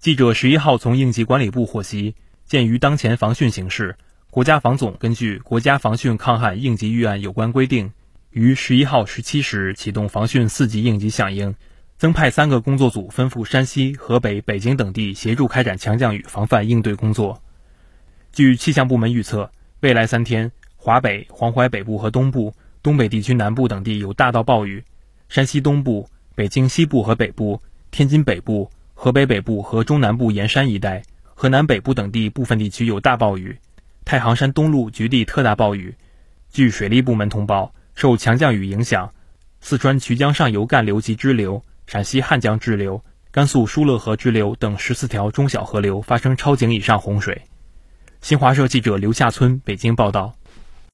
记者十一号从应急管理部获悉，鉴于当前防汛形势，国家防总根据《国家防汛抗旱应急预案》有关规定，于十一号十七时启动防汛四级应急响应，增派三个工作组分赴山西、河北、北京等地协助开展强降雨防范应对工作。据气象部门预测，未来三天，华北、黄淮北部和东部、东北地区南部等地有大到暴雨，山西东部、北京西部和北部、天津北部。河北北部和中南部沿山一带、河南北部等地部分地区有大暴雨，太行山东路局地特大暴雨。据水利部门通报，受强降雨影响，四川渠江上游干流及支流、陕西汉江支流、甘肃疏勒河支流等十四条中小河流发生超警以上洪水。新华社记者刘夏村北京报道。